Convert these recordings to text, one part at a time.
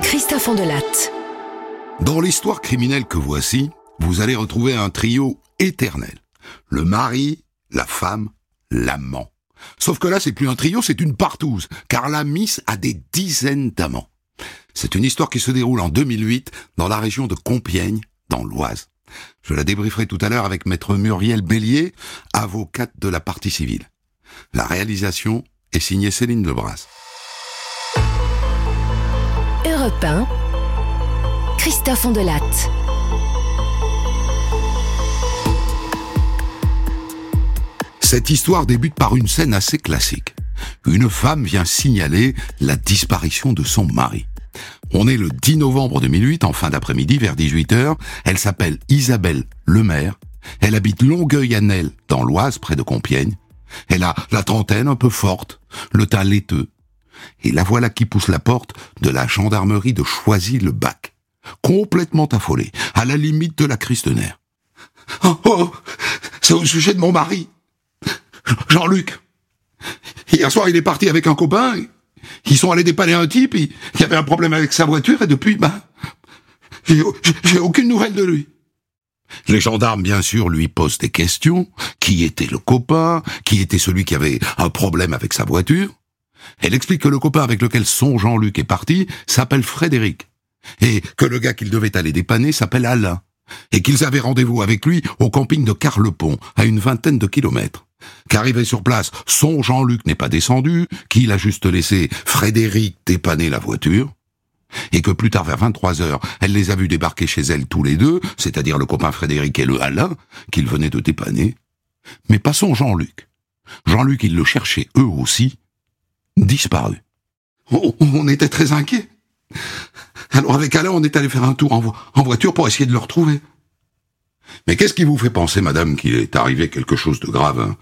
Christophe Andelatte. Dans l'histoire criminelle que voici, vous allez retrouver un trio éternel. Le mari, la femme, l'amant. Sauf que là, c'est plus un trio, c'est une partouze, car la Miss a des dizaines d'amants. C'est une histoire qui se déroule en 2008 dans la région de Compiègne, dans l'Oise. Je la débrieferai tout à l'heure avec maître Muriel Bélier, avocate de la partie civile. La réalisation est signée Céline Lebras. Europe 1, Christophe Andelatte. Cette histoire débute par une scène assez classique. Une femme vient signaler la disparition de son mari. On est le 10 novembre 2008, en fin d'après-midi, vers 18h. Elle s'appelle Isabelle Lemaire. Elle habite Longueuil-Annel, dans l'Oise, près de Compiègne. Elle a la trentaine un peu forte, le teint laiteux. Et la voilà qui pousse la porte de la gendarmerie de Choisy-le-Bac. Complètement affolée, à la limite de la crise de nerfs. Oh, oh, c'est au sujet de mon mari. Jean-Luc. Hier soir, il est parti avec un copain. Ils sont allés dépanner un type qui avait un problème avec sa voiture et depuis, ben, j'ai aucune nouvelle de lui. Les gendarmes, bien sûr, lui posent des questions. Qui était le copain? Qui était celui qui avait un problème avec sa voiture? Elle explique que le copain avec lequel son Jean-Luc est parti s'appelle Frédéric. Et que le gars qu'il devait aller dépanner s'appelle Alain. Et qu'ils avaient rendez-vous avec lui au camping de Carlepont, à une vingtaine de kilomètres. Qu'arrivé sur place, son Jean-Luc n'est pas descendu, qu'il a juste laissé Frédéric dépanner la voiture, et que plus tard vers 23 heures, elle les a vus débarquer chez elle tous les deux, c'est-à-dire le copain Frédéric et le Alain, qu'il venait de dépanner, mais pas son Jean-Luc. Jean-Luc, il le cherchait eux aussi, disparu. On, on était très inquiets. Alors avec Alain, on est allé faire un tour en, en voiture pour essayer de le retrouver. Mais qu'est-ce qui vous fait penser, madame, qu'il est arrivé quelque chose de grave hein,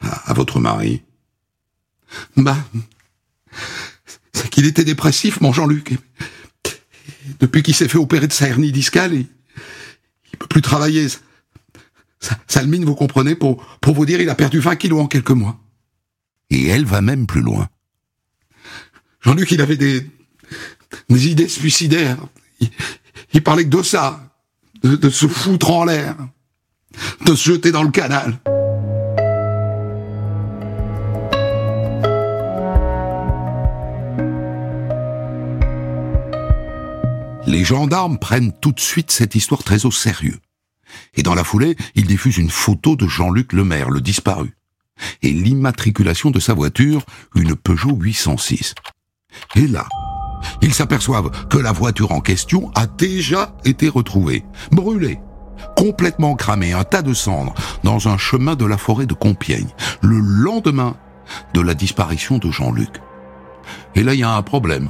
à, à votre mari? Bah, c'est qu'il était dépressif, mon Jean-Luc. Depuis qu'il s'est fait opérer de sa hernie discale, il, il peut plus travailler. Salmine, vous comprenez, pour, pour vous dire, il a perdu 20 kilos en quelques mois. Et elle va même plus loin. Jean-Luc, il avait des, des idées suicidaires. Il, il parlait que de ça, de, de se foutre en l'air, de se jeter dans le canal. Les gendarmes prennent tout de suite cette histoire très au sérieux. Et dans la foulée, ils diffusent une photo de Jean-Luc Lemaire, le disparu, et l'immatriculation de sa voiture, une Peugeot 806. Et là, ils s'aperçoivent que la voiture en question a déjà été retrouvée, brûlée, complètement cramée, un tas de cendres, dans un chemin de la forêt de Compiègne, le lendemain de la disparition de Jean-Luc. Et là, il y a un problème.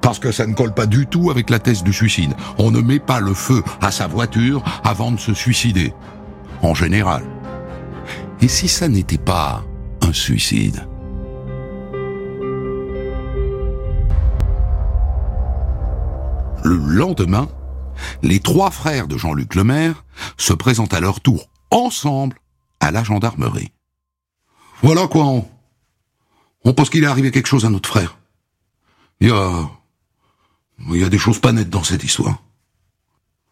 Parce que ça ne colle pas du tout avec la thèse du suicide. On ne met pas le feu à sa voiture avant de se suicider. En général. Et si ça n'était pas un suicide? Le lendemain, les trois frères de Jean-Luc Lemaire se présentent à leur tour ensemble à la gendarmerie. Voilà quoi, on, on pense qu'il est arrivé quelque chose à notre frère. Il y a, il y a des choses pas nettes dans cette histoire.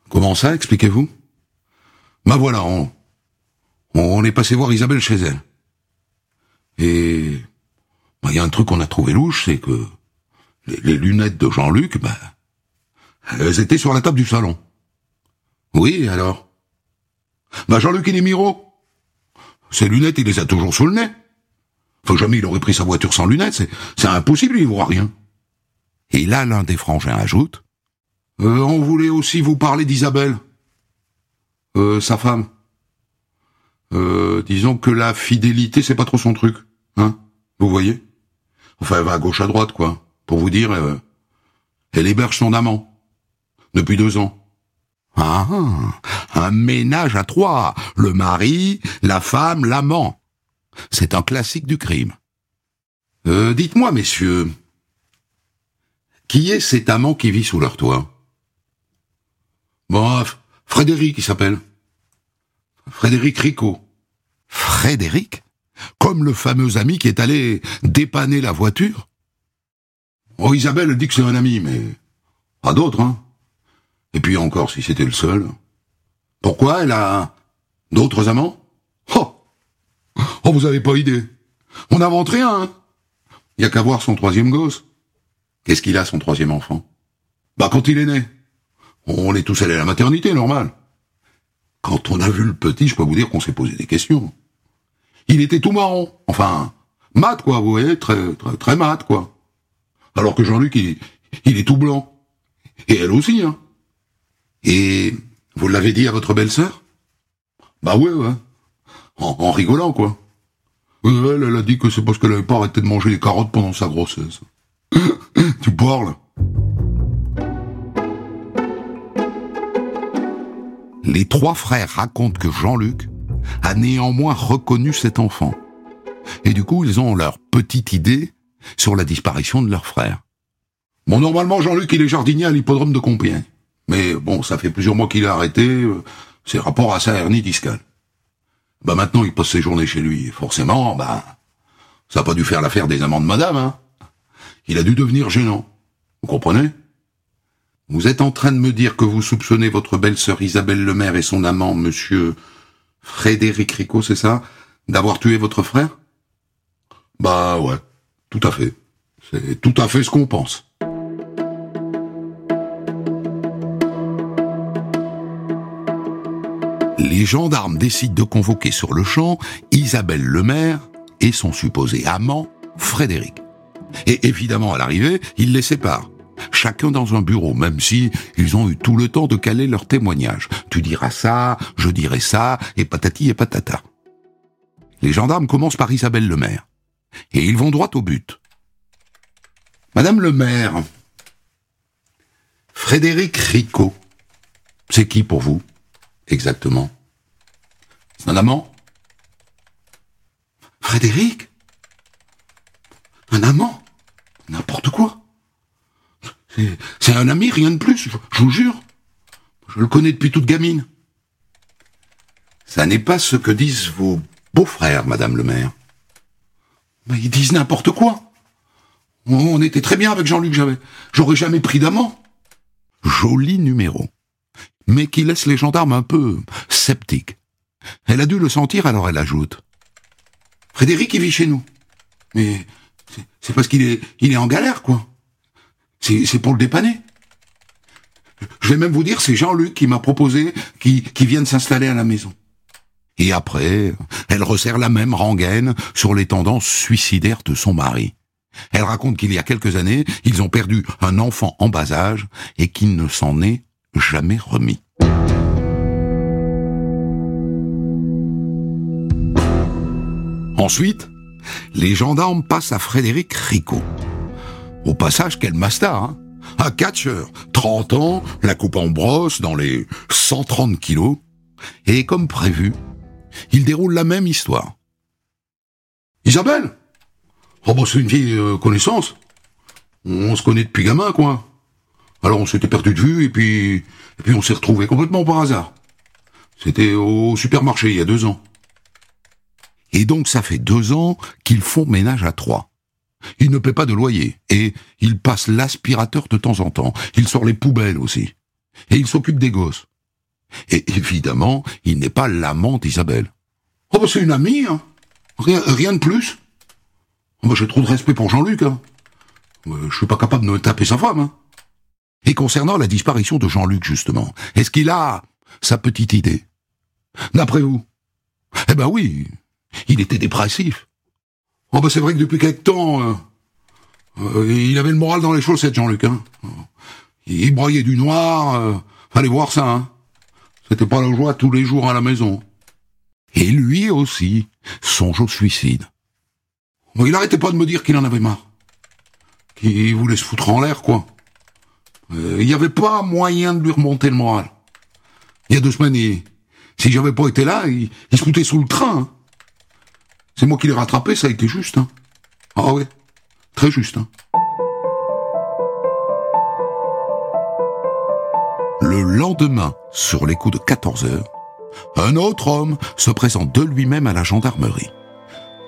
Comment ça, expliquez-vous? Ben voilà, on, on est passé voir Isabelle chez elle. Et ben, il y a un truc qu'on a trouvé louche, c'est que les, les lunettes de Jean-Luc, ben, elles étaient sur la table du salon. Oui, alors? Bah Jean-Luc il est miro. Ses lunettes, il les a toujours sous le nez. Faut jamais il aurait pris sa voiture sans lunettes, c'est, impossible, il voit rien. Et là, l'un des frangins ajoute, euh, on voulait aussi vous parler d'Isabelle. Euh, sa femme. Euh, disons que la fidélité, c'est pas trop son truc. Hein Vous voyez? Enfin, elle va à gauche à droite, quoi. Pour vous dire, euh, elle héberge son amant depuis deux ans. Ah, un ménage à trois, le mari, la femme, l'amant. C'est un classique du crime. Euh, dites-moi, messieurs, qui est cet amant qui vit sous leur toit? Bon, Frédéric, il s'appelle. Frédéric Ricot. Frédéric? Comme le fameux ami qui est allé dépanner la voiture? Oh, Isabelle elle dit que c'est un ami, mais pas d'autres, hein. Et puis encore, si c'était le seul. Pourquoi elle a d'autres amants? Oh Oh, vous avez pas idée. On n'invente rien, hein. Y a qu'à voir son troisième gosse. Qu'est-ce qu'il a, son troisième enfant? Bah, quand il est né. On est tous allés à la maternité, normal. Quand on a vu le petit, je peux vous dire qu'on s'est posé des questions. Il était tout marron. Enfin, mat, quoi, vous voyez, très, très, très mat, quoi. Alors que Jean-Luc, il, il est tout blanc. Et elle aussi, hein. Et vous l'avez dit à votre belle-sœur? Bah ouais, ouais. En, rigolant, quoi. Elle, elle a dit que c'est parce qu'elle avait pas arrêté de manger les carottes pendant sa grossesse. tu parles? Les trois frères racontent que Jean-Luc a néanmoins reconnu cet enfant. Et du coup, ils ont leur petite idée sur la disparition de leur frère. Bon, normalement, Jean-Luc, il est jardinier à l'hippodrome de Compiègne. Mais bon, ça fait plusieurs mois qu'il a arrêté, euh, c'est rapport à sa hernie discale. Bah maintenant, il passe ses journées chez lui. Forcément, bah, ça n'a pas dû faire l'affaire des amants de madame, hein. Il a dû devenir gênant. Vous comprenez? Vous êtes en train de me dire que vous soupçonnez votre belle-sœur Isabelle Lemaire et son amant, monsieur Frédéric Ricot, c'est ça? D'avoir tué votre frère? Bah ouais, tout à fait. C'est tout à fait ce qu'on pense. Les gendarmes décident de convoquer sur le champ Isabelle Lemaire et son supposé amant, Frédéric. Et évidemment, à l'arrivée, ils les séparent. Chacun dans un bureau, même si ils ont eu tout le temps de caler leur témoignage. Tu diras ça, je dirai ça, et patati et patata. Les gendarmes commencent par Isabelle Lemaire. Et ils vont droit au but. Madame le maire, Frédéric Ricot, c'est qui pour vous? Exactement. C'est un amant Frédéric Un amant N'importe quoi. C'est- un ami, rien de plus, je, vous jure. Je le connais depuis toute gamine. Ça n'est pas ce que disent vos beaux-frères, madame le maire. Mais ils disent n'importe quoi. On était très bien avec Jean-Luc, j'aurais jamais pris d'amant. Joli numéro. Mais qui laisse les gendarmes un peu sceptiques. Elle a dû le sentir, alors elle ajoute. Frédéric, il vit chez nous. Mais c'est- parce qu'il est, il est en galère, quoi. C'est pour le dépanner. Je vais même vous dire, c'est Jean-Luc qui m'a proposé qu'il qu'il vienne s'installer à la maison. Et après, elle resserre la même rengaine sur les tendances suicidaires de son mari. Elle raconte qu'il y a quelques années, ils ont perdu un enfant en bas âge et qu'il ne s'en est jamais remis. Ensuite, les gendarmes passent à Frédéric Ricot. Au passage, quel master, hein Un catcheur, 30 ans, la coupe en brosse, dans les 130 kilos. Et comme prévu, il déroule la même histoire. Isabelle? Oh bah c'est une vieille euh, connaissance. On se connaît depuis gamin, quoi. Alors on s'était perdu de vue, et puis, et puis on s'est retrouvés complètement par hasard. C'était au supermarché il y a deux ans. Et donc ça fait deux ans qu'ils font ménage à trois. Il ne paie pas de loyer, et il passe l'aspirateur de temps en temps. Il sort les poubelles aussi. Et il s'occupe des gosses. Et évidemment, il n'est pas l'amant d'Isabelle. Oh bah c'est une amie, hein. Rien, rien de plus. Oh bah j'ai trop de respect pour Jean-Luc, hein. Euh, Je suis pas capable de me taper sa femme, hein. Et concernant la disparition de Jean-Luc, justement, est-ce qu'il a sa petite idée? D'après vous? Eh ben oui, il était dépressif. Oh bah c'est vrai que depuis quelque temps, euh, euh, il avait le moral dans les chaussettes, Jean-Luc. Hein. Il broyait du noir, euh, fallait voir ça. Hein. C'était pas la joie tous les jours à la maison. Et lui aussi songe au suicide. Il arrêtait pas de me dire qu'il en avait marre. Qu'il voulait se foutre en l'air, quoi. Euh, Il n'y avait pas moyen de lui remonter le moral. Il y a deux semaines, il- si j'avais pas été là, il, il se foutait sous le train. hein. C'est moi qui l'ai rattrapé, ça a été juste. Hein. Ah ouais, très juste. Hein. Le lendemain, sur les coups de 14 heures, un autre homme se présente de lui-même à la gendarmerie.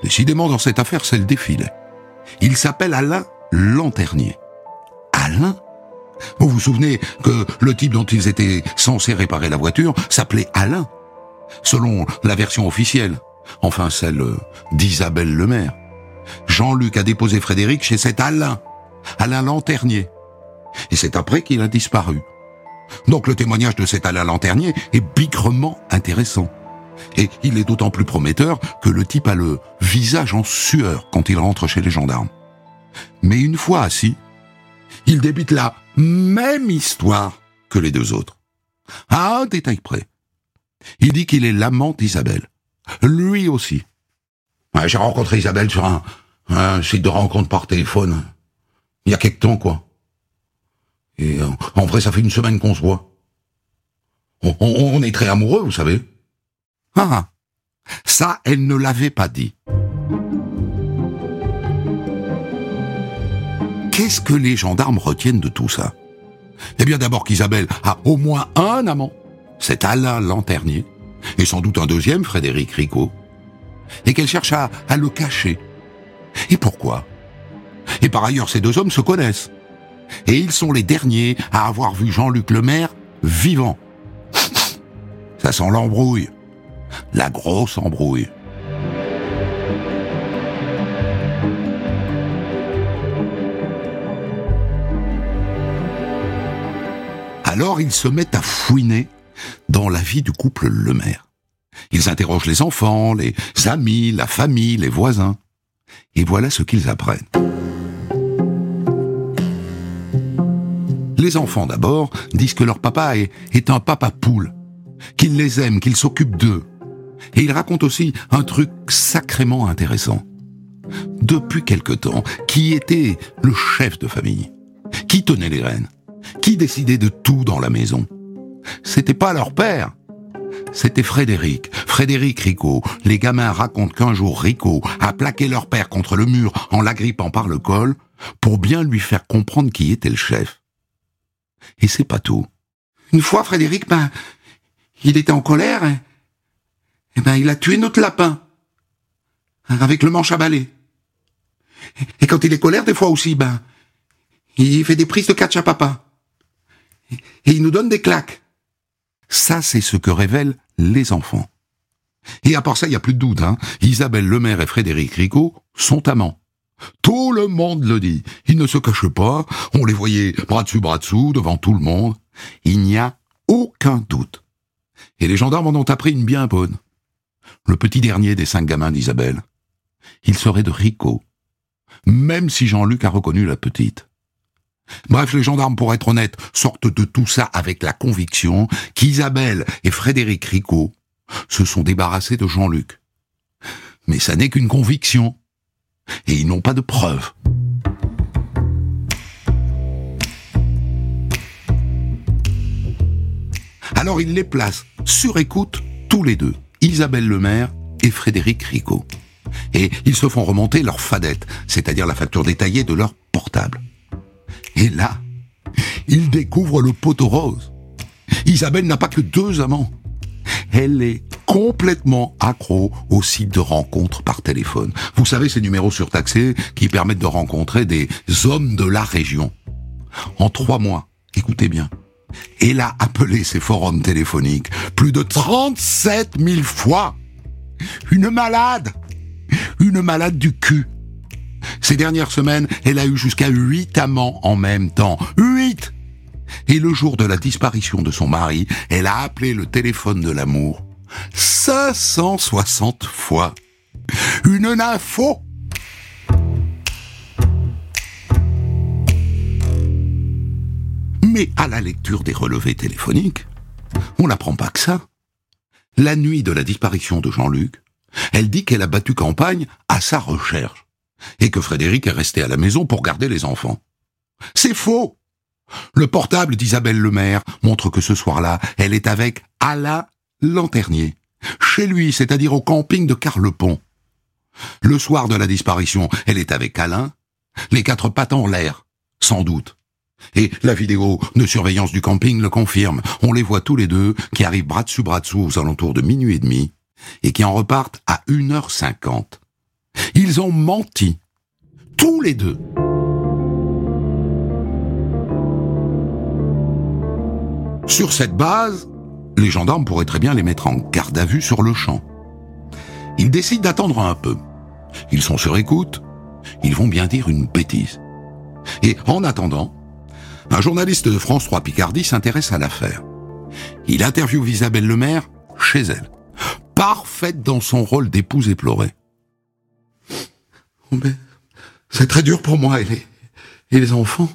Décidément, dans cette affaire, c'est le défilé. Il s'appelle Alain Lanternier. Alain Vous vous souvenez que le type dont ils étaient censés réparer la voiture s'appelait Alain, selon la version officielle, enfin celle d'Isabelle Lemaire. Jean-Luc a déposé Frédéric chez cet Alain, Alain Lanternier. Et c'est après qu'il a disparu. Donc le témoignage de cet Alain Lanternier est bigrement intéressant. Et il est d'autant plus prometteur que le type a le visage en sueur quand il rentre chez les gendarmes. Mais une fois assis, il débite la même histoire que les deux autres. À un détail près. Il dit qu'il est l'amant d'Isabelle. Lui aussi. J'ai rencontré Isabelle sur un, site de rencontre par téléphone. Il y a quelque temps, quoi. Et euh, en vrai, ça fait une semaine qu'on se voit. On, est très amoureux, vous savez. Ah, ça, elle ne l'avait pas dit. Qu'est-ce que les gendarmes retiennent de tout ça? Eh bien d'abord qu'Isabelle a au moins un amant, c'est Alain Lanternier, et sans doute un deuxième, Frédéric Ricot, et qu'elle cherche à, à le cacher. Et pourquoi? Et par ailleurs, ces deux hommes se connaissent et ils sont les derniers à avoir vu Jean-Luc Lemaire vivant. Ça sent l'embrouille. La grosse embrouille. Alors ils se mettent à fouiner dans la vie du couple Lemaire. Ils interrogent les enfants, les amis, la famille, les voisins. Et voilà ce qu'ils apprennent. Les enfants d'abord disent que leur papa est, un papa poule, qu'il les aime, qu'il s'occupe d'eux. Et ils racontent aussi un truc sacrément intéressant. Depuis quelque temps, qui était le chef de famille? Qui tenait les rênes? Qui décidait de tout dans la maison? C'était pas leur père, c'était Frédéric, Frédéric Ricot. Les gamins racontent qu'un jour Ricot a plaqué leur père contre le mur en l'agrippant par le col pour bien lui faire comprendre qui était le chef. Et c'est pas tout. Une fois, Frédéric, ben, il était en colère, et ben, il a tué notre lapin. Avec le manche à balai. Et quand il est colère, des fois aussi, ben, il fait des prises de catch à papa. Et il nous donne des claques. Ça, c'est ce que révèlent les enfants. Et à part ça, il n'y a plus de doute, hein. Isabelle Lemaire et Frédéric Ricot sont amants. Tout le monde le dit. Ils ne se cachent pas. On les voyait bras dessus, bras dessous, devant tout le monde. Il n'y a aucun doute. Et les gendarmes en ont appris une bien bonne. Le petit dernier des cinq gamins d'Isabelle. Il serait de Rico. Même si Jean-Luc a reconnu la petite. Bref, les gendarmes, pour être honnêtes, sortent de tout ça avec la conviction qu'Isabelle et Frédéric Rico se sont débarrassés de Jean-Luc. Mais ça n'est qu'une conviction et ils n'ont pas de preuves. Alors ils les placent sur écoute tous les deux, Isabelle Lemaire et Frédéric Ricot. Et ils se font remonter leur fadette, c'est-à-dire la facture détaillée de leur portable. Et là, ils découvrent le poteau rose. Isabelle n'a pas que deux amants. Elle est complètement accro aux sites de rencontres par téléphone. Vous savez, ces numéros surtaxés qui permettent de rencontrer des hommes de la région. En trois mois, écoutez bien, elle a appelé ces forums téléphoniques plus de 37 000 fois. Une malade Une malade du cul Ces dernières semaines, elle a eu jusqu'à huit amants en même temps. Huit Et le jour de la disparition de son mari, elle a appelé le téléphone de l'amour 560 fois. Une info Mais à la lecture des relevés téléphoniques, on n'apprend pas que ça. La nuit de la disparition de Jean-Luc, elle dit qu'elle a battu campagne à sa recherche et que Frédéric est resté à la maison pour garder les enfants. C'est faux Le portable d'Isabelle Lemaire montre que ce soir-là, elle est avec Alain Lanternier, chez lui, c'est-à-dire au camping de Carlepont. Le soir de la disparition, elle est avec Alain, les quatre pattes en l'air, sans doute. Et la vidéo de surveillance du camping le confirme. On les voit tous les deux qui arrivent bras dessus bras dessous aux alentours de minuit et demi et qui en repartent à 1h50. Ils ont menti. Tous les deux. Sur cette base, les gendarmes pourraient très bien les mettre en garde à vue sur le champ. Ils décident d'attendre un peu. Ils sont sur écoute. Ils vont bien dire une bêtise. Et en attendant, un journaliste de France 3 Picardie s'intéresse à l'affaire. Il interviewe Isabelle Lemaire chez elle, parfaite dans son rôle d'épouse éplorée. C'est très dur pour moi et les, et les enfants.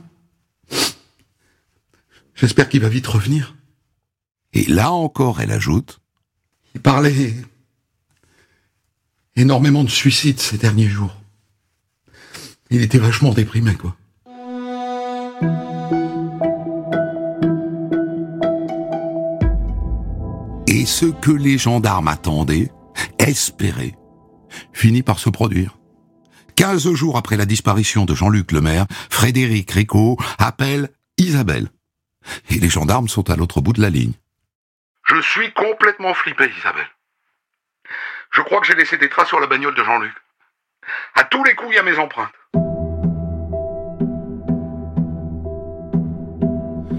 J'espère qu'il va vite revenir. Et là encore, elle ajoute, il parlait énormément de suicides ces derniers jours. Il était vachement déprimé, quoi. Et ce que les gendarmes attendaient, espéraient, finit par se produire. Quinze jours après la disparition de Jean-Luc Lemaire, Frédéric Ricot appelle Isabelle. Et les gendarmes sont à l'autre bout de la ligne. Je suis complètement flippé, Isabelle. Je crois que j'ai laissé des traces sur la bagnole de Jean-Luc. À tous les coups, il y a mes empreintes.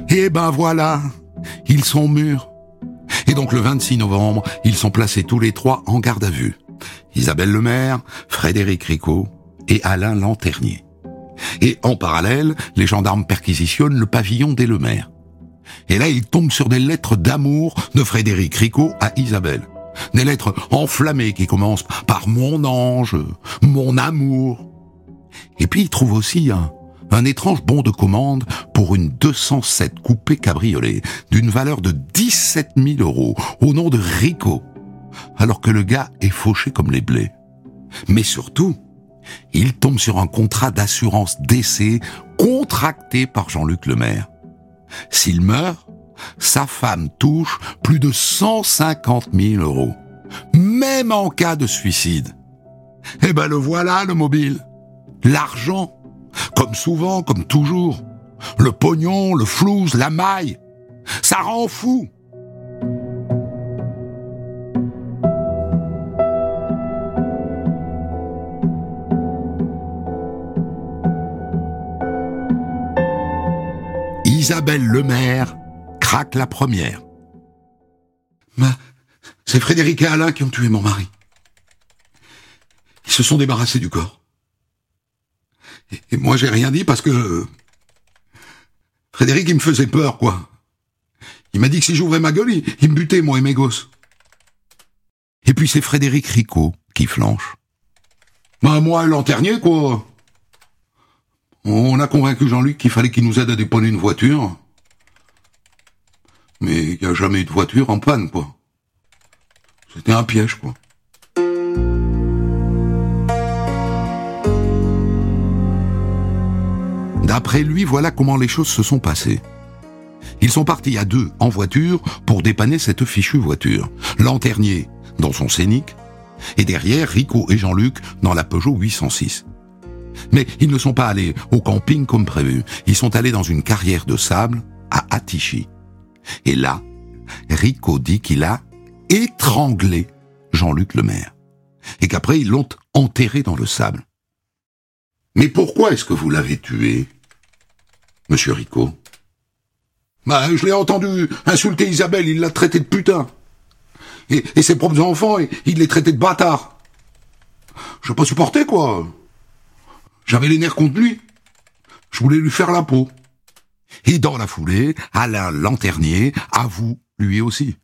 Et eh ben voilà, ils sont mûrs. Et donc le 26 novembre, ils sont placés tous les trois en garde à vue. Isabelle Lemaire, Frédéric Ricot et Alain Lanternier. Et en parallèle, les gendarmes perquisitionnent le pavillon des Lemaire. Et là, ils tombent sur des lettres d'amour de Frédéric Ricot à Isabelle. Des lettres enflammées qui commencent par mon ange, mon amour. Et puis ils trouvent aussi un, étrange bon de commande pour une 207 coupé cabriolet d'une valeur de 17 000 euros au nom de Rico, alors que le gars est fauché comme les blés. Mais surtout, il tombe sur un contrat d'assurance décès contracté par Jean-Luc Lemaire. S'il meurt, sa femme touche plus de 150 000 euros, même en cas de suicide. Eh ben le voilà, le mobile. L'argent. Comme souvent, comme toujours. Le pognon, le flouze, la maille. Ça rend fou. Isabelle Lemaire craque la première. c'est Frédéric et Alain qui ont tué mon mari. Ils se sont débarrassés du corps. Et, moi, j'ai rien dit parce que Frédéric, il me faisait peur, quoi. Il m'a dit que si j'ouvrais ma gueule, il, me butait, moi et mes gosses. Et puis c'est Frédéric Ricot qui flanche. Bah, moi, lanternier, quoi. On a convaincu Jean-Luc qu'il fallait qu'il nous aide à dépanner une voiture. Mais il n'y a jamais eu de voiture en panne, quoi. C'était un piège, quoi. D'après lui, voilà comment les choses se sont passées. Ils sont partis à deux en voiture pour dépanner cette fichue voiture. Lanternier dans son Scénic et derrière Rico et Jean-Luc dans la Peugeot 806. Mais ils ne sont pas allés au camping comme prévu. Ils sont allés dans une carrière de sable à Atichi. Et là, Rico dit qu'il a étranglé Jean-Luc Lemaire. Et qu'après, ils l'ont enterré dans le sable. Mais pourquoi est-ce que vous l'avez tué, monsieur Rico? Bah, je l'ai entendu insulter Isabelle, il l'a traité de putain. Et, ses propres enfants, il les traitait de bâtards. Je pas supporter, quoi. J'avais les nerfs contre lui. Je voulais lui faire la peau. Et dans la foulée, Alain Lanternier avoue lui aussi.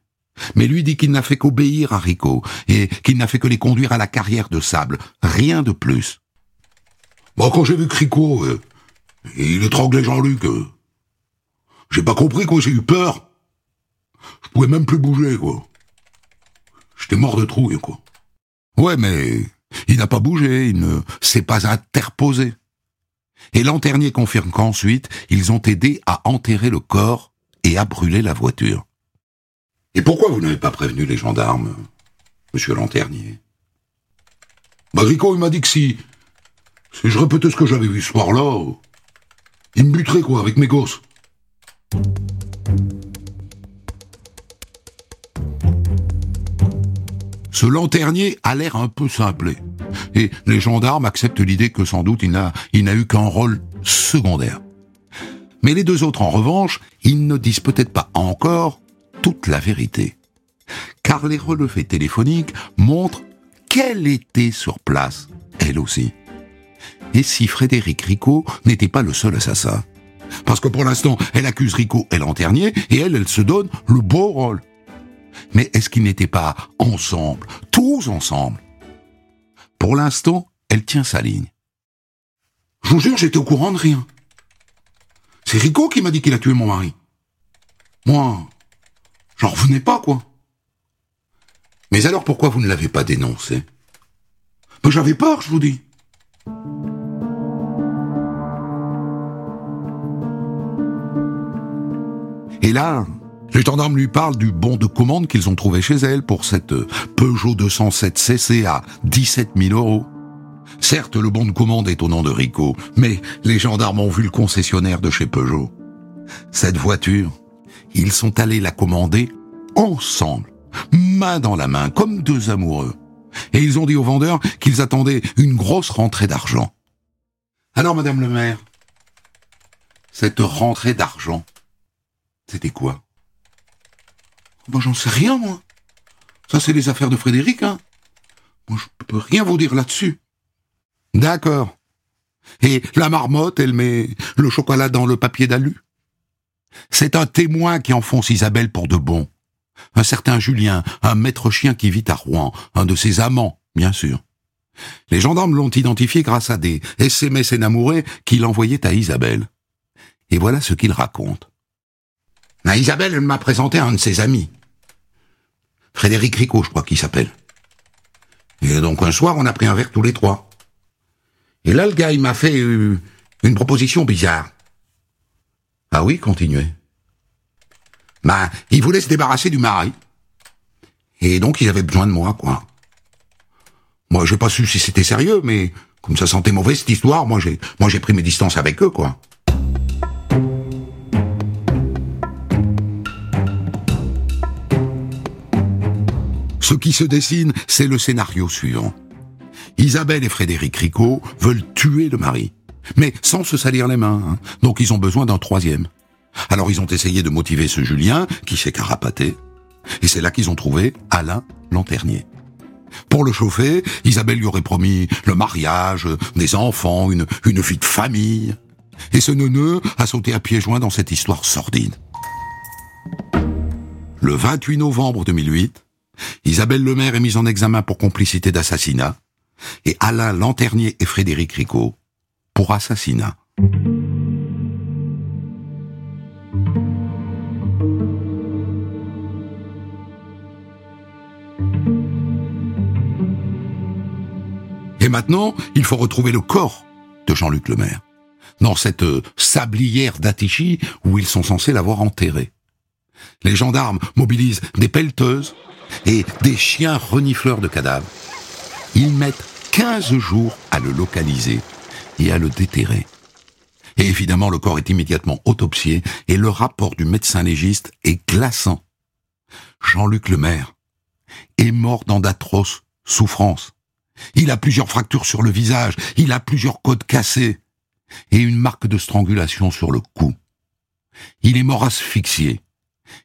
Mais lui dit qu'il n'a fait qu'obéir à Rico et qu'il n'a fait que les conduire à la carrière de sable. Rien de plus. Bon, quand j'ai vu que Rico, euh, il étranglait Jean-Luc, euh, j'ai pas compris, quoi, j'ai eu peur. Je pouvais même plus bouger, quoi. J'étais mort de trouille, quoi. Ouais, mais il n'a pas bougé, il ne s'est pas interposé. Et Lanternier confirme qu'ensuite, ils ont aidé à enterrer le corps et à brûler la voiture. Et pourquoi vous n'avez pas prévenu les gendarmes, monsieur Lanternier Bah, Rico, il m'a dit que si, si je répétais ce que j'avais vu ce soir-là, il me buterait, quoi, avec mes gosses. Ce lanternier a l'air un peu simplé. Et les gendarmes acceptent l'idée que sans doute il n'a, eu qu'un rôle secondaire. Mais les deux autres, en revanche, ils ne disent peut-être pas encore toute la vérité. Car les relevés téléphoniques montrent qu'elle était sur place, elle aussi. Et si Frédéric Ricot n'était pas le seul assassin? Parce que pour l'instant, elle accuse Ricot et Lanternier, et elle, elle se donne le beau rôle. Mais est-ce qu'ils n'étaient pas ensemble, tous ensemble? Pour l'instant, elle tient sa ligne. Je vous jure, j'étais au courant de rien. C'est Rico qui m'a dit qu'il a tué mon mari. Moi, j'en revenais pas, quoi. Mais alors pourquoi vous ne l'avez pas dénoncé? Ben, J'avais peur, je vous dis. Et là, les gendarmes lui parlent du bon de commande qu'ils ont trouvé chez elle pour cette Peugeot 207 CC à 17 000 euros. Certes, le bon de commande est au nom de Rico, mais les gendarmes ont vu le concessionnaire de chez Peugeot. Cette voiture, ils sont allés la commander ensemble, main dans la main, comme deux amoureux. Et ils ont dit au vendeur qu'ils attendaient une grosse rentrée d'argent. Alors, Madame le maire, cette rentrée d'argent, c'était quoi? Bon, j'en sais rien, moi. Ça, c'est les affaires de Frédéric, hein. Moi, je peux rien vous dire là-dessus. D'accord. Et la marmotte, elle met le chocolat dans le papier d'alu? C'est un témoin qui enfonce Isabelle pour de bon. Un certain Julien, un maître chien qui vit à Rouen, un de ses amants, bien sûr. Les gendarmes l'ont identifié grâce à des SMS énamourés qu'il envoyait à Isabelle. Et voilà ce qu'il raconte. Isabelle, elle m'a présenté un de ses amis. Frédéric Ricot, je crois qu'il s'appelle. Et donc un soir, on a pris un verre tous les trois. Et là, le gars, il m'a fait euh, une proposition bizarre. Ah oui, continuez. Bah, il voulait se débarrasser du mari. Et donc, ils avaient besoin de moi, quoi. Moi, j'ai pas su si c'était sérieux, mais comme ça sentait mauvais cette histoire, moi j'ai, moi j'ai pris mes distances avec eux, quoi. Qui se dessine, c'est le scénario suivant. Isabelle et Frédéric Ricot veulent tuer le mari, mais sans se salir les mains, hein. donc ils ont besoin d'un troisième. Alors ils ont essayé de motiver ce Julien, qui s'est carapaté, et c'est là qu'ils ont trouvé Alain Lanternier. Pour le chauffer, Isabelle lui aurait promis le mariage, des enfants, une, une vie de famille. Et ce neuneu a sauté à pieds joints dans cette histoire sordide. Le 28 novembre 2008, Isabelle Lemaire est mise en examen pour complicité d'assassinat et Alain Lanternier et Frédéric Ricot pour assassinat. Et maintenant, il faut retrouver le corps de Jean-Luc Lemaire, dans cette sablière d'Atichy où ils sont censés l'avoir enterré. Les gendarmes mobilisent des pelleteuses et des chiens renifleurs de cadavres. Ils mettent 15 jours à le localiser et à le déterrer. Et évidemment, le corps est immédiatement autopsié et le rapport du médecin légiste est glaçant. Jean-Luc Lemaire est mort dans d'atroces souffrances. Il a plusieurs fractures sur le visage, il a plusieurs côtes cassées et une marque de strangulation sur le cou. Il est mort asphyxié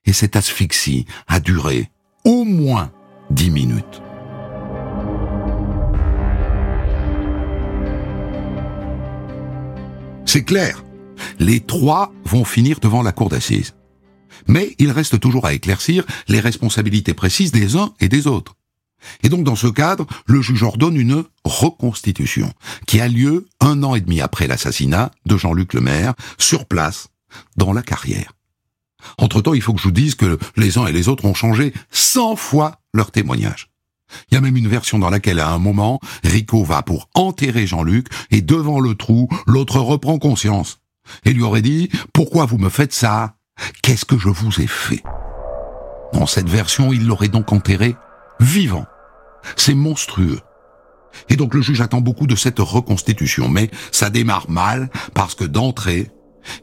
et cette asphyxie a duré au moins dix minutes. C'est clair, les trois vont finir devant la cour d'assises. Mais il reste toujours à éclaircir les responsabilités précises des uns et des autres. Et donc dans ce cadre, le juge ordonne une reconstitution qui a lieu un an et demi après l'assassinat de Jean-Luc Lemaire, sur place, dans la carrière. Entre-temps, il faut que je vous dise que les uns et les autres ont changé cent fois leur témoignage. Il y a même une version dans laquelle, à un moment, Rico va pour enterrer Jean-Luc, et devant le trou, l'autre reprend conscience. Et lui aurait dit, pourquoi vous me faites ça? Qu'est-ce que je vous ai fait? Dans cette version, il l'aurait donc enterré vivant. C'est monstrueux. Et donc le juge attend beaucoup de cette reconstitution, mais ça démarre mal parce que d'entrée,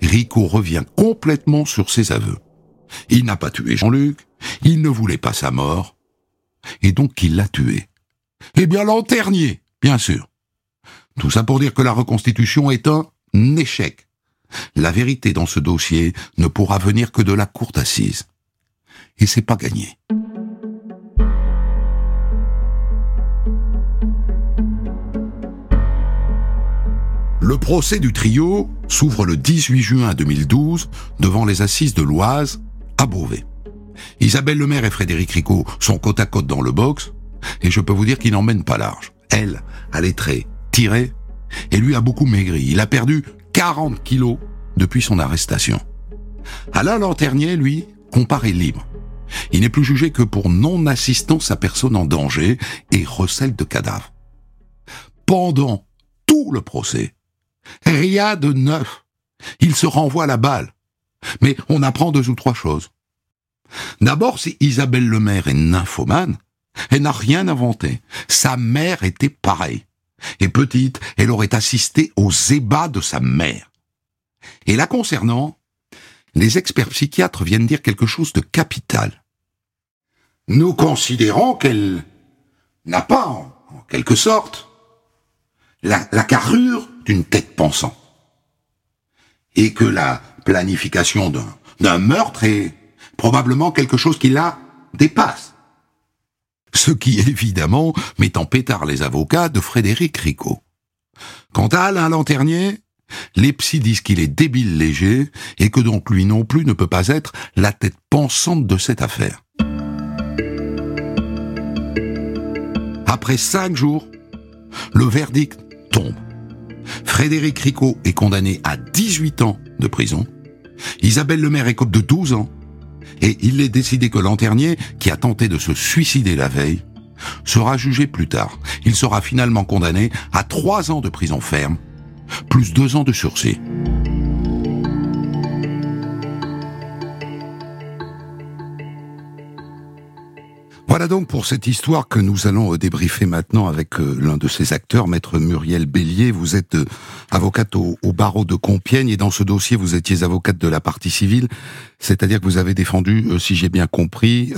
Rico revient complètement sur ses aveux. Il n'a pas tué Jean-Luc, il ne voulait pas sa mort, et donc il l'a tué. Eh bien Lanternier, bien sûr. Tout ça pour dire que la reconstitution est un échec. la vérité dans ce dossier ne pourra venir que de la cour d'assises. Et c'est pas gagné. Le procès du trio s'ouvre le 18 juin 2012 devant les assises de l'Oise à Beauvais. Isabelle Lemaire et Frédéric Ricot sont côte à côte dans le box, et je peux vous dire qu'ils n'emmènent pas large. Elle a les traits tirés, et lui a beaucoup maigri. Il a perdu 40 kilos depuis son arrestation. Alain Lanternier, lui, comparaît libre. Il n'est plus jugé que pour non-assistance à personne en danger et recel de cadavres. Pendant tout le procès, rien de neuf. Il se renvoie la balle. Mais on apprend deux ou trois choses. D'abord, si Isabelle Lemaire est nymphomane, elle n'a rien inventé. Sa mère était pareille. Et petite, elle aurait assisté aux ébats de sa mère. Et là concernant, les experts psychiatres viennent dire quelque chose de capital. Nous considérons qu'elle n'a pas, en, quelque sorte, la, la carrure d'une tête pensante. Et que la planification d'un meurtre est probablement quelque chose qui la dépasse. Ce qui, évidemment, met en pétard les avocats de Frédéric Ricot. Quant à Alain Lanternier, les psys disent qu'il est débile léger et que donc lui non plus ne peut pas être la tête pensante de cette affaire. Après cinq jours, le verdict tombe. Frédéric Ricot est condamné à 18 ans de prison. Isabelle Lemaire écope de 12 ans. Et il est décidé que Lanternier, qui a tenté de se suicider la veille, sera jugé plus tard. Il sera finalement condamné à 3 ans de prison ferme, plus 2 ans de sursis. Voilà donc pour cette histoire que nous allons euh, débriefer maintenant avec euh, l'un de ses acteurs, maître Muriel Bélier. Vous êtes euh, avocate au, barreau de Compiègne et dans ce dossier, vous étiez avocate de la partie civile, c'est-à-dire que vous avez défendu, si j'ai bien compris,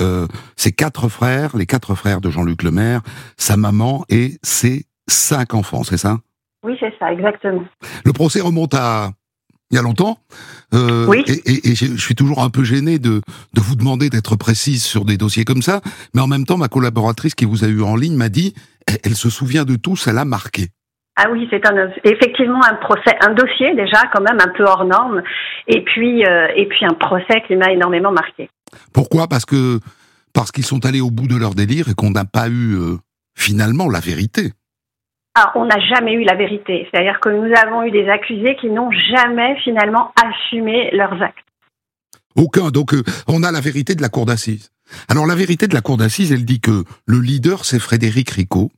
ses quatre frères, les quatre frères de Jean-Luc Lemaire, sa maman et ses cinq enfants, c'est ça? Oui, c'est ça, exactement. Le procès remonte à il y a longtemps. Euh, oui. Et, je suis toujours un peu gêné de, de vous demander d'être précise sur des dossiers comme ça. Mais en même temps, ma collaboratrice qui vous a eu en ligne m'a dit, elle, se souvient de tout, ça l'a marqué. Ah oui, c'est un, effectivement un procès, un dossier déjà quand même un peu hors norme, et puis euh, et puis un procès qui m'a énormément marqué. Pourquoi? Parce que parce qu'ils sont allés au bout de leur délire et qu'on n'a pas eu euh, finalement la vérité. Ah, on n'a jamais eu la vérité. C'est-à-dire que nous avons eu des accusés qui n'ont jamais finalement assumé leurs actes. Aucun. Donc euh, on a la vérité de la cour d'assises. Alors la vérité de la cour d'assises, elle dit que le leader, c'est Frédéric Ricot,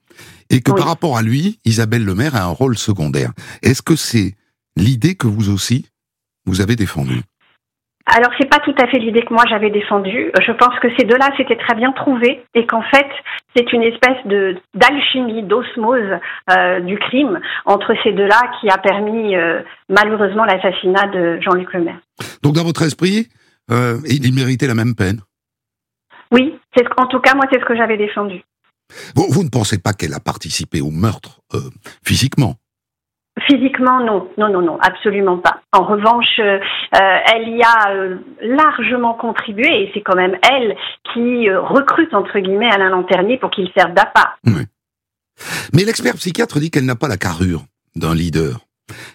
et que par rapport à lui, Isabelle Lemaire a un rôle secondaire. Est-ce que c'est l'idée que vous aussi, vous avez défendue? Alors c'est pas tout à fait l'idée que moi j'avais défendue. Je pense que ces deux-là s'étaient très bien trouvés et qu'en fait c'est une espèce de d'alchimie, d'osmose euh, du crime entre ces deux-là qui a permis euh, malheureusement l'assassinat de Jean-Luc Lemaire. Donc dans votre esprit, euh, il méritait la même peine Oui, c'est en tout cas moi c'est ce que j'avais défendu. vous ne pensez pas qu'elle a participé au meurtre physiquement? Physiquement, non, non, non, non, absolument pas. En revanche, euh, euh, elle y a euh, largement contribué et c'est quand même elle qui recrute entre guillemets Alain Lanternier pour qu'il serve d'appât. Mais l'expert psychiatre dit qu'elle n'a pas la carrure d'un leader,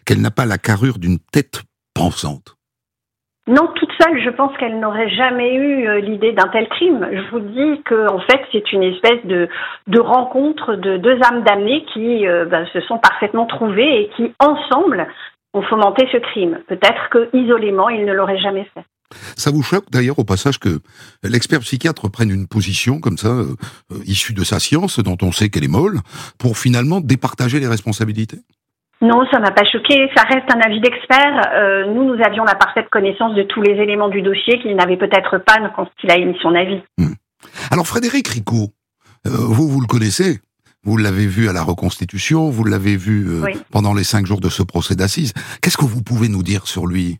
qu'elle n'a pas la carrure d'une tête pensante. Non, toute seule, je pense qu'elle n'aurait jamais eu euh, l'idée d'un tel crime. Je vous dis que, en fait, c'est une espèce de, rencontre de deux âmes damnées qui euh, ben, se sont parfaitement trouvées et qui, ensemble, ont fomenté ce crime. Peut-être que isolément, ils ne l'auraient jamais fait. Ça vous choque d'ailleurs au passage que l'expert psychiatre prenne une position comme ça, euh, issue de sa science, dont on sait qu'elle est molle, pour finalement départager les responsabilités? Non, ça m'a pas choqué. Ça reste un avis d'expert. Euh, nous, nous avions la parfaite connaissance de tous les éléments du dossier qu'il n'avait peut-être pas quand il a émis son avis. Hmm. Alors, Frédéric Ricot, euh, vous, vous le connaissez Vous l'avez vu à la reconstitution, vous l'avez vu euh, pendant les cinq jours de ce procès d'assises. Qu'est-ce que vous pouvez nous dire sur lui?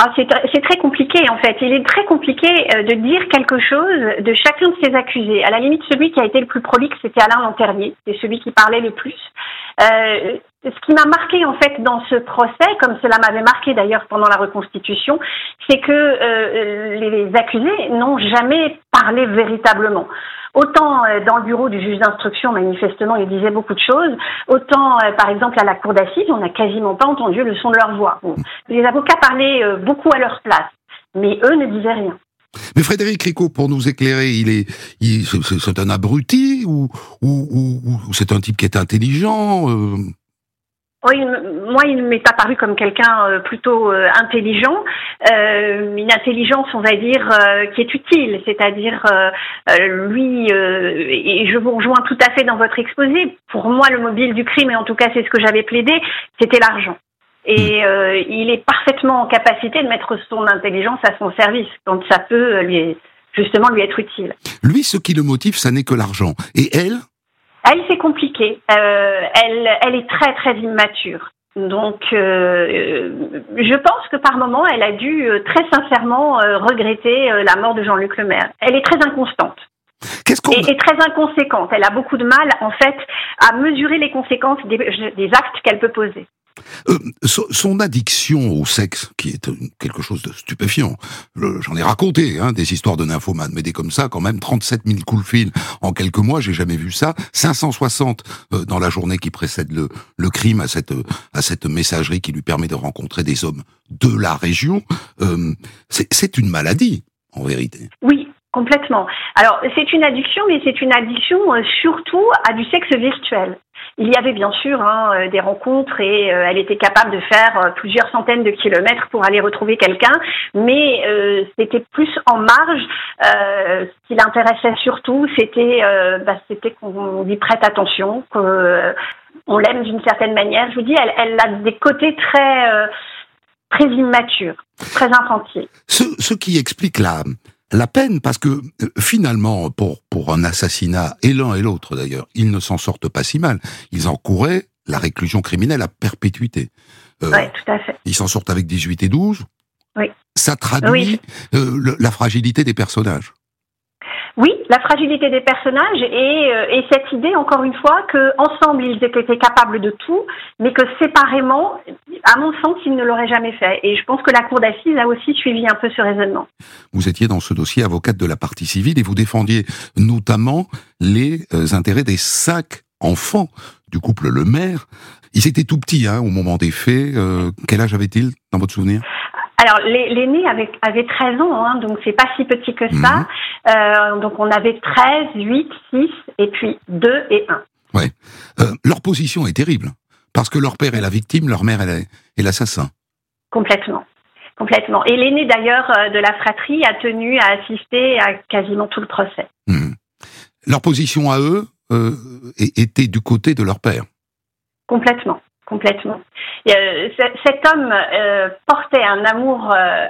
Ah, c'est très compliqué en fait. Il est très compliqué de dire quelque chose de chacun de ces accusés. À la limite, celui qui a été le plus prolixe, c'était Alain Lanternier. C'est celui qui parlait le plus. Euh, ce qui m'a marqué en fait dans ce procès, comme cela m'avait marqué d'ailleurs pendant la reconstitution, c'est que euh, les accusés n'ont jamais parlé véritablement. Autant euh, dans le bureau du juge d'instruction, manifestement, ils disaient beaucoup de choses, autant, euh, par exemple, à la cour d'assises, on n'a quasiment pas entendu le son de leur voix. Les avocats parlaient euh, beaucoup à leur place, mais eux ne disaient rien. Mais Frédéric Ricot, pour nous éclairer, il est, c'est un abruti ou, ou, ou, c'est un type qui est intelligent oui, moi, il m'est pas paru comme quelqu'un euh, plutôt euh, intelligent, euh, une intelligence, on va dire, qui est utile, c'est-à-dire lui, et je vous rejoins tout à fait dans votre exposé, pour moi, le mobile du crime, et en tout cas, c'est ce que j'avais plaidé, c'était l'argent. Et hmm. il est parfaitement en capacité de mettre son intelligence à son service, quand ça peut lui, justement lui être utile. Lui, ce qui le motive, ça n'est que l'argent. Et elle elle, c'est compliqué. Euh, elle, elle est très, très immature. Donc, euh, je pense que par moment, elle a dû euh, très sincèrement regretter la mort de Jean-Luc Lemaire. Elle est très inconstante. Et, et, très inconséquente. Elle a beaucoup de mal, en fait, à mesurer les conséquences des actes qu'elle peut poser. Euh, son addiction au sexe, qui est quelque chose de stupéfiant, j'en ai raconté hein, des histoires de nymphomanes, mais des comme ça, quand même, 37 000 coups de fil en quelques mois, j'ai jamais vu ça, 560 euh, dans la journée qui précède le, crime à cette, à cette messagerie qui lui permet de rencontrer des hommes de la région. Euh, c'est une maladie, en vérité. Oui, Complètement. Alors, c'est une addiction, mais c'est une addiction surtout à du sexe virtuel. Il y avait bien sûr hein, euh, des rencontres et euh, elle était capable de faire euh, plusieurs centaines de kilomètres pour aller retrouver quelqu'un, mais c'était plus en marge. ce qui l'intéressait surtout, c'était bah, c'était qu'on y prête attention, qu'on l'aime d'une certaine manière. Je vous dis, elle, a des côtés très très immatures, très infantiles. Ce, ce qui explique la la peine, parce que euh, finalement, pour, pour un assassinat, et l'un et l'autre d'ailleurs, ils ne s'en sortent pas si mal. Ils encouraient la réclusion criminelle à perpétuité. Euh, oui, tout à fait. Ils s'en sortent avec 18 et 12. Oui. Ça traduit euh, la fragilité des personnages. Oui, la fragilité des personnages et, euh, et cette idée, encore une fois, qu'ensemble ils étaient capables de tout, mais que séparément, à mon sens, ils ne l'auraient jamais fait. Et je pense que la Cour d'assises a aussi suivi un peu ce raisonnement. Vous étiez dans ce dossier avocate de la partie civile et vous défendiez notamment les euh, intérêts des cinq enfants du couple Le Maire. Ils étaient tout petits hein, au moment des faits. Euh, quel âge avaient-ils dans votre souvenir? Alors, l'aîné avait, avait 13 ans, hein, donc c'est pas si petit que ça. Mhm. Euh, donc, on avait 13, 8, 6, et puis 2 et 1. Ouais. Euh, leur position est terrible, parce que leur père est la victime, leur mère est l'assassin. Complètement. Complètement. Et l'aîné, d'ailleurs, euh, de la fratrie a tenu à assister à quasiment tout le procès. Mhm. Leur position à eux euh, était du côté de leur père. Complètement complètement. Euh, cet homme euh, portait un amour euh,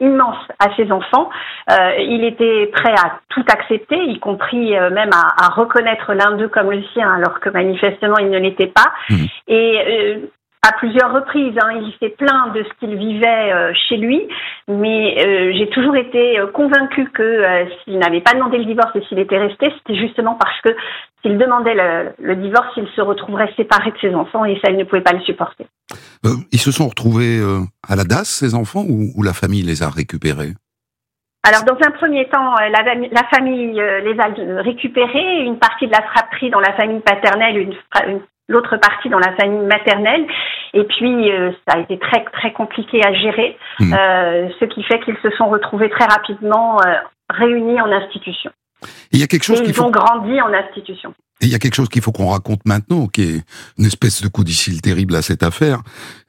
immense à ses enfants. il était prêt à tout accepter, y compris même à, reconnaître l'un d'eux comme le sien, alors que manifestement il ne l'était pas. Mmh. Et à plusieurs reprises. Hein. Il s'est plaint de ce qu'il vivait euh, chez lui, mais euh, j'ai toujours été euh, convaincue que s'il n'avait pas demandé le divorce et s'il était resté, c'était justement parce que s'il demandait le, divorce, il se retrouverait séparé de ses enfants et ça, il ne pouvait pas le supporter. ils se sont retrouvés à la DAS, ces enfants, ou, la famille les a récupérés? Alors, dans un premier temps, la, famille les a récupérés, une partie de la fratrie dans la famille paternelle, une, une l'autre partie dans la famille maternelle. Et puis, euh, ça a été très, très compliqué à gérer, mmh. euh, ce qui fait qu'ils se sont retrouvés très rapidement euh, réunis en institution. Il y a quelque chose Et ils ont grandi en institution. Et il y a quelque chose qu'il faut qu'on raconte maintenant, qui est une espèce de codicile terrible à cette affaire,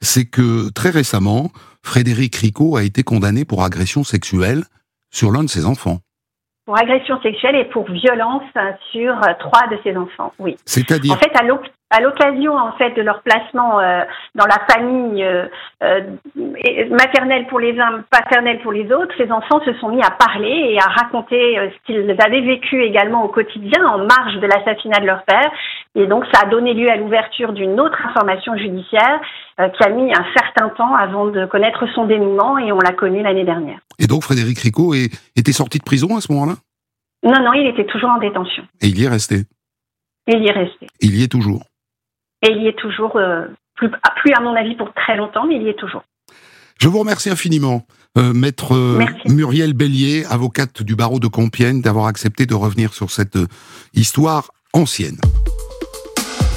c'est que très récemment, Frédéric Ricot a été condamné pour agression sexuelle sur l'un de ses enfants pour agression sexuelle et pour violence sur trois de ses enfants. Oui. C'est-à-dire En fait, à l'occasion en fait de leur placement euh, dans la famille euh, euh, maternelle pour les uns, paternelle pour les autres, ces enfants se sont mis à parler et à raconter ce qu'ils avaient vécu également au quotidien en marge de l'assassinat de leur père. Et donc, ça a donné lieu à l'ouverture d'une autre information judiciaire euh, qui a mis un certain temps avant de connaître son dénouement et on l'a connu l'année dernière. Et donc, Frédéric Ricot est, était sorti de prison à ce moment-là? Non, non, il était toujours en détention. Et il y est resté? Il y est resté. Il y est toujours? Et il y est toujours, euh, ah, plus, à mon avis pour très longtemps, mais il y est toujours. Je vous remercie infiniment, euh, maître Muriel Bellier, avocate du barreau de Compiègne, d'avoir accepté de revenir sur cette histoire ancienne.